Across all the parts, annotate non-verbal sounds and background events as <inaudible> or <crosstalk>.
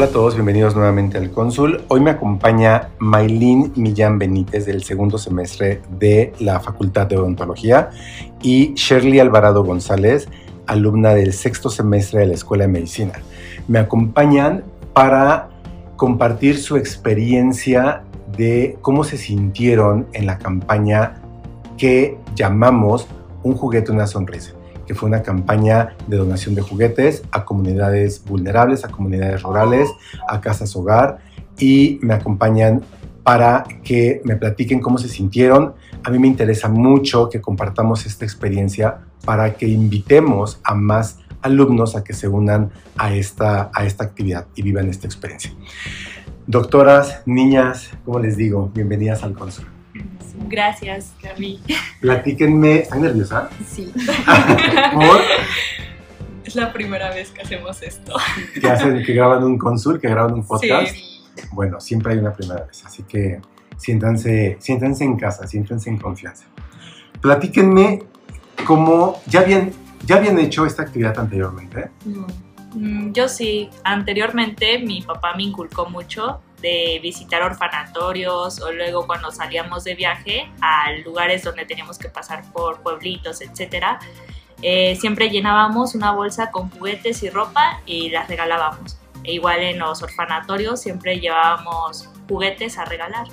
Hola a todos, bienvenidos nuevamente al Cónsul. Hoy me acompaña Maylin Millán Benítez del segundo semestre de la Facultad de Odontología y Shirley Alvarado González, alumna del sexto semestre de la Escuela de Medicina. Me acompañan para compartir su experiencia de cómo se sintieron en la campaña que llamamos Un juguete, una sonrisa que fue una campaña de donación de juguetes a comunidades vulnerables, a comunidades rurales, a casas hogar y me acompañan para que me platiquen cómo se sintieron. A mí me interesa mucho que compartamos esta experiencia para que invitemos a más alumnos a que se unan a esta, a esta actividad y vivan esta experiencia. Doctoras, niñas, ¿cómo les digo? Bienvenidas al Consul. Gracias, Cami. Platíquenme, ¿están nerviosa? Sí. <laughs> ¿Por? Es la primera vez que hacemos esto. que hacen, que graban un consul, que graban un podcast. Sí. Bueno, siempre hay una primera vez, así que siéntanse, siéntanse en casa, siéntanse en confianza. Platíquenme cómo ya habían, ya habían hecho esta actividad anteriormente. Mm, Yo sí, anteriormente mi papá me inculcó mucho de visitar orfanatorios o luego cuando salíamos de viaje a lugares donde teníamos que pasar por pueblitos, etcétera. eh, siempre llenábamos una bolsa con juguetes y ropa y las regalábamos. E igual en los orfanatorios siempre llevábamos juguetes a regalar.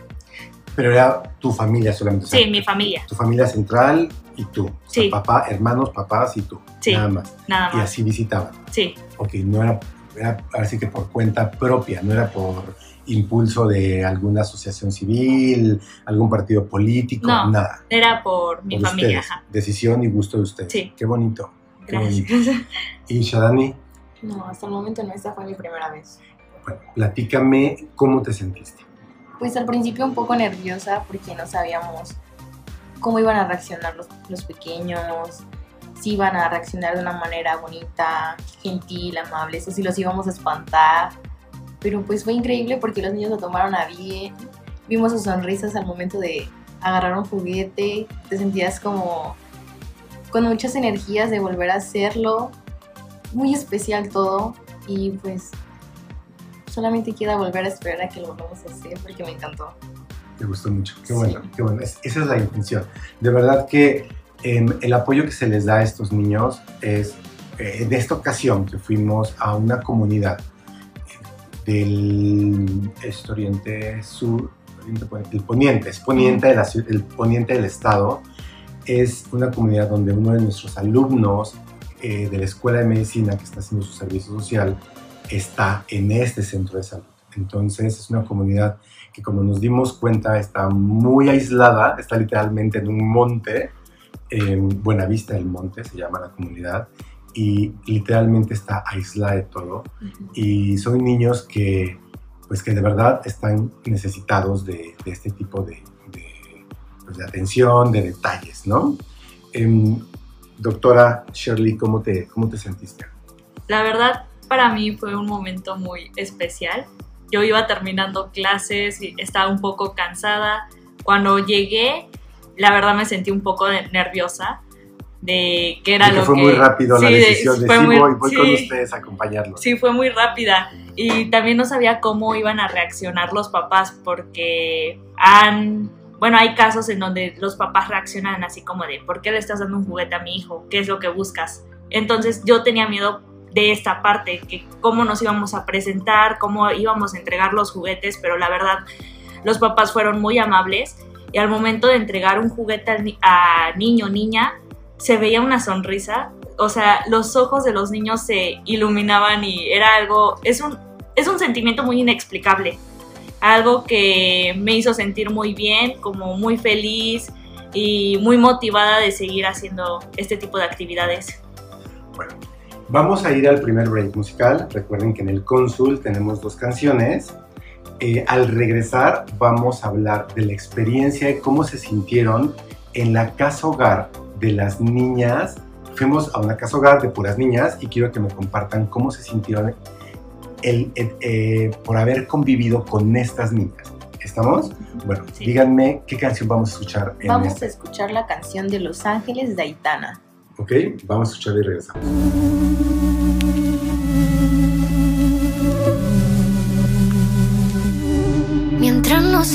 Pero era tu familia solamente. o sea, Sí, mi familia, Tu familia central y tú. O sea, Sí. papá, hermanos, papás y tú. Sí. Nada más. nada Y más. así visitaban. Sí, Ok, no era, era así que por cuenta propia, no era por impulso de alguna asociación civil, algún partido político, No. nada. era por mi Por familia. ustedes. ajá. Decisión y gusto de ustedes. Sí. Qué bonito. Qué bonito. Gracias. <laughs> Y Shadani, No, hasta el momento no, esta fue mi primera vez. bueno, platícame cómo te sentiste. Pues al principio un poco nerviosa porque no sabíamos cómo iban a reaccionar los, los pequeños, si iban a reaccionar de una manera bonita, gentil, amable, o si los íbamos a espantar. Pero pues fue increíble porque los niños lo tomaron a bien, vimos sus sonrisas al momento de agarrar un juguete, te sentías como con muchas energías de volver a hacerlo, muy especial todo y pues solamente queda volver a esperar a que lo volvamos a hacer porque me encantó. Me gustó mucho. Qué Sí. bueno, qué bueno. Es- esa es la intención. De verdad que em, el apoyo que se les da a estos niños es, eh, de esta ocasión que fuimos a una comunidad del este, oriente sur, el poniente, es poniente, de el poniente del estado, es una comunidad donde uno de nuestros alumnos eh, de la Escuela de Medicina que está haciendo su servicio social está en este centro de salud. Entonces es una comunidad que como nos dimos cuenta está muy aislada, está literalmente en un monte, en Buenavista del Monte se llama la comunidad, y literalmente está aislada de todo. Y son niños que, pues que de verdad están necesitados de, de este tipo de, de, pues, de atención, de detalles, ¿no? Em, doctora Shirley, ¿cómo te, ¿cómo te sentiste? La verdad, para mí fue un momento muy especial. Yo iba terminando clases y estaba un poco cansada. Cuando llegué, la verdad me sentí un poco nerviosa de qué era Porque lo fue que... muy rápido la Sí, de- decisión de, fue sí, muy- voy, voy con ustedes a acompañarlos. Sí, fue muy rápida. Y también no sabía cómo iban a reaccionar los papás porque han... Bueno, hay casos en donde los papás reaccionan así como de, ¿por qué le estás dando un juguete a mi hijo? ¿Qué es lo que buscas? Entonces yo tenía miedo de esta parte, que cómo nos íbamos a presentar, cómo íbamos a entregar los juguetes, pero la verdad los papás fueron muy amables y al momento de entregar un juguete ni- a niño o niña se veía una sonrisa, o sea, los ojos de los niños se iluminaban y era algo, es un, es un sentimiento muy inexplicable, algo que me hizo sentir muy bien, como muy feliz y muy motivada de seguir haciendo este tipo de actividades. Bueno, vamos a ir al primer break musical. Recuerden que en el Cónsul tenemos dos canciones. Eh, al regresar vamos a hablar de la experiencia y cómo se sintieron en la casa hogar de las niñas. Fuimos a una casa hogar de puras niñas y quiero que me compartan cómo se sintieron el, eh, por haber convivido con estas niñas. ¿Estamos? Bueno, Sí. díganme qué canción vamos a escuchar. En Vamos este- a escuchar la canción de Los Ángeles de Aitana. Ok, vamos a escucharla y regresamos.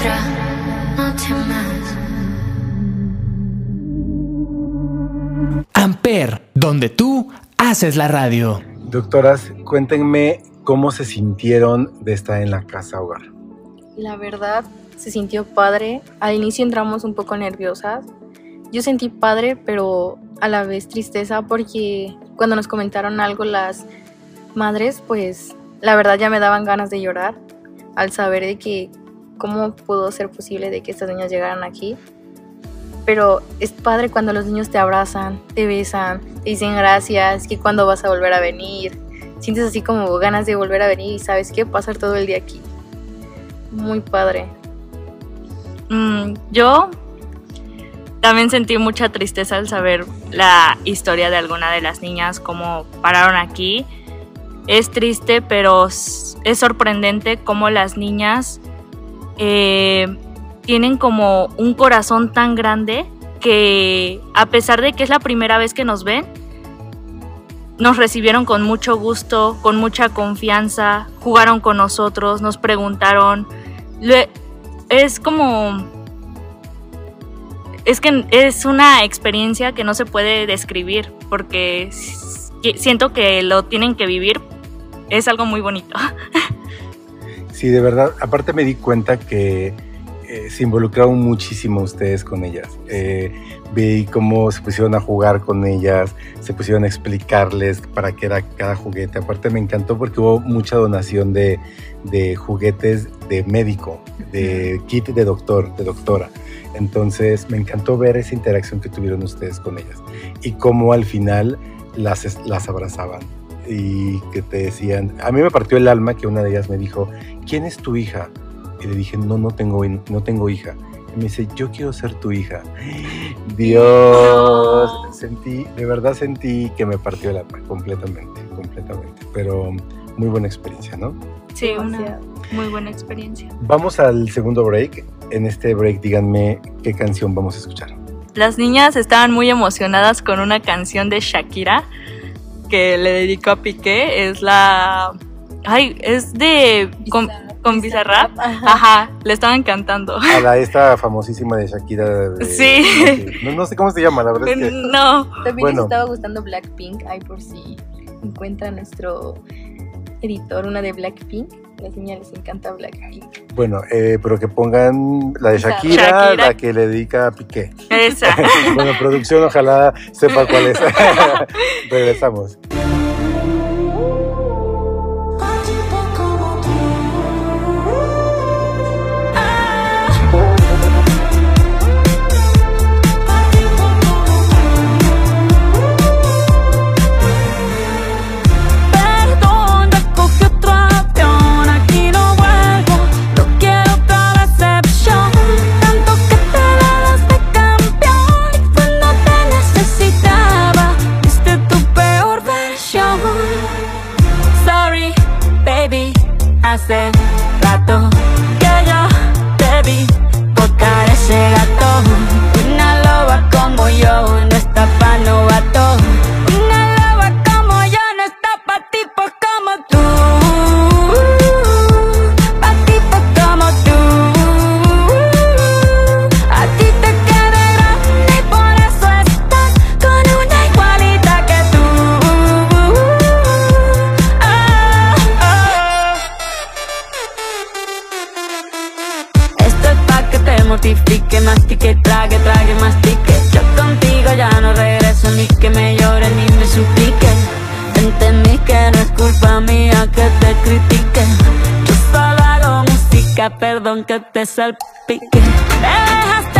otra noche más. Amper, donde tú haces la radio. Doctoras, cuéntenme cómo se sintieron de estar en la casa hogar. La verdad, se sintió padre. Al inicio entramos un poco nerviosas. Yo sentí padre, pero a la vez tristeza porque cuando nos comentaron algo las madres, pues la verdad ya me daban ganas de llorar al saber de que cómo pudo ser posible de que estas niñas llegaran aquí. Pero es padre cuando los niños te abrazan, te besan, te dicen gracias, que cuando vas a volver a venir. Sientes así como ganas de volver a venir y sabes qué, pasar todo el día aquí. Muy padre. Mm, yo también sentí mucha tristeza al saber la historia de alguna de las niñas, cómo pararon aquí. Es triste, pero es sorprendente cómo las niñas eh, tienen como un corazón tan grande que a pesar de que es la primera vez que nos ven, nos recibieron con mucho gusto, con mucha confianza, jugaron con nosotros, nos preguntaron. Es como es que es una experiencia que no se puede describir porque siento que lo tienen que vivir. Es algo muy bonito. <laughs> Sí, de verdad, aparte me di cuenta que eh, se involucraron muchísimo ustedes con ellas. Eh, vi cómo se pusieron a jugar con ellas, se pusieron a explicarles para qué era cada juguete. Aparte me encantó porque hubo mucha donación de, de juguetes de médico, de kit de doctor, de doctora. Entonces me encantó ver esa interacción que tuvieron ustedes con ellas y cómo al final las, las abrazaban. Y que te decían, a mí me partió el alma que una de ellas me dijo, ¿quién es tu hija? Y le dije, no, no tengo, no tengo hija. Y me dice, yo quiero ser tu hija. <gasps> Dios, sentí, de verdad sentí que me partió el alma completamente, completamente. Pero muy buena experiencia, ¿no? Sí, una muy buena experiencia. Vamos al segundo break. En este break díganme qué canción vamos a escuchar. Las niñas estaban muy emocionadas con una canción de Shakira que le dedicó a Piqué. Es la. Ay, es de. Con, con Bizarrap. Ajá. Ajá, le estaban cantando. A la <laughs> esta famosísima de Shakira. de- Sí. No, no sé cómo se llama, la verdad es que... No. También Bueno. les estaba gustando Blackpink. Ay, por si encuentra nuestro editor una de Blackpink. A las niñas les encanta Blackpink. Bueno, eh, pero que pongan la de Shakira, Shakira. la que le dedica a Piqué. Esa. <laughs> bueno, producción, ojalá sepa cuál es. <laughs> Regresamos. Que te salpique. Me dejaste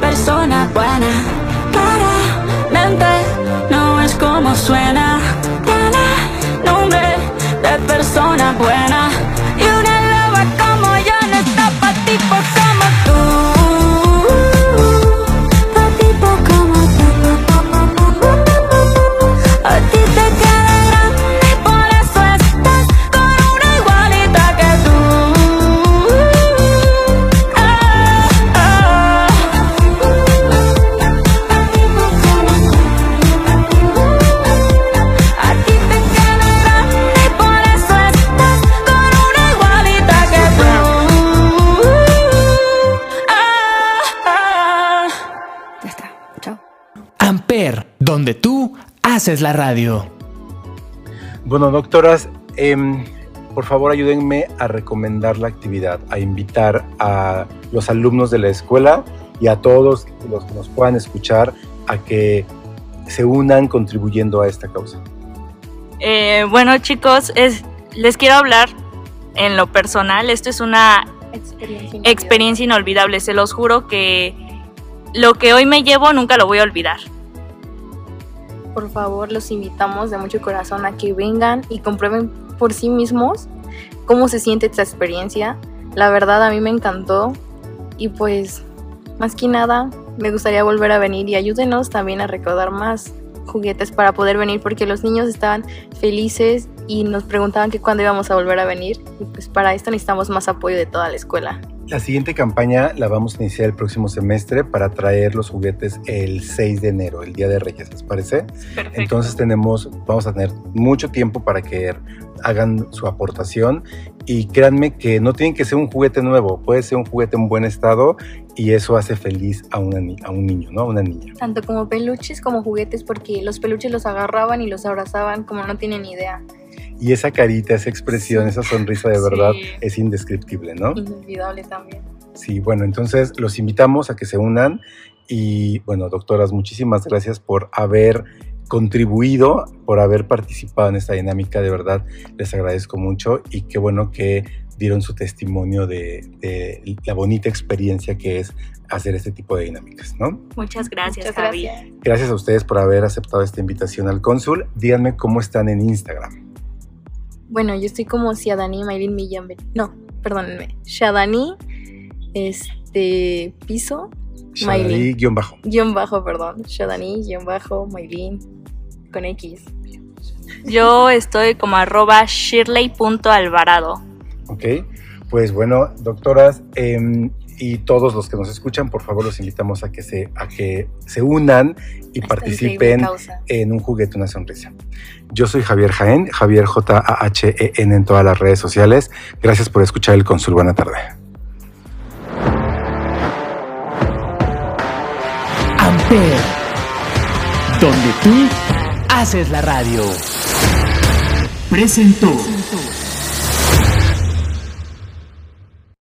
persona buena. Claramente no es como suena. Tiene nombre de persona buena. Amper, donde tú haces la radio. Bueno, doctoras, em, por favor ayúdenme a recomendar la actividad, a invitar a los alumnos de la escuela y a todos los que nos puedan escuchar a que se unan contribuyendo a esta causa. Eh, bueno, chicos, es, les quiero hablar en lo personal. Esto es una Experiencia. inolvidable. experiencia inolvidable. Se los juro que lo que hoy me llevo nunca lo voy a olvidar. Por favor, los invitamos de mucho corazón a que vengan y comprueben por sí mismos cómo se siente esta experiencia. La verdad a mí me encantó y pues más que nada me gustaría volver a venir y ayúdenos también a recaudar más juguetes para poder venir porque los niños estaban felices y nos preguntaban que cuándo íbamos a volver a venir y pues para esto necesitamos más apoyo de toda la escuela. La siguiente campaña la vamos a iniciar el próximo semestre para traer los juguetes el 6 de enero, el Día de Reyes, ¿les parece? Perfecto. Entonces tenemos, vamos a tener mucho tiempo para que hagan su aportación y créanme que no tienen que ser un juguete nuevo, puede ser un juguete en buen estado y eso hace feliz a, una, ni- a un niño, ¿no? A una niña. Tanto como peluches como juguetes porque los peluches los agarraban y los abrazaban como no tienen idea. Y esa carita, esa expresión, esa sonrisa de verdad Sí. es indescriptible, ¿no? Inolvidable también. Sí, bueno, entonces los invitamos a que se unan y bueno, doctoras, muchísimas gracias por haber contribuido, por haber participado en esta dinámica, de verdad les agradezco mucho y qué bueno que dieron su testimonio de, de la bonita experiencia que es hacer este tipo de dinámicas, ¿no? Muchas gracias, Muchas Javi. gracias. Gracias a ustedes por haber aceptado esta invitación al cónsul. Díganme cómo están en Instagram. Bueno, yo estoy como Ciadani Maylin. Ben- No, perdónenme. Shadani, este, piso, Maylin. guion bajo. guion bajo, perdón. Shadani, guion bajo, Maylin, con X. Yo estoy como arroba shirley.alvarado. Ok, pues bueno, doctoras em, y todos los que nos escuchan, por favor los invitamos a que se, a que se unan y Esta participen en un juguete, una sonrisa. Yo soy Javier Jaén, Javier J-A-H-E-N en todas las redes sociales. Gracias por escuchar el Consul. Buena tarde. Amper, donde tú haces la radio. Presentó.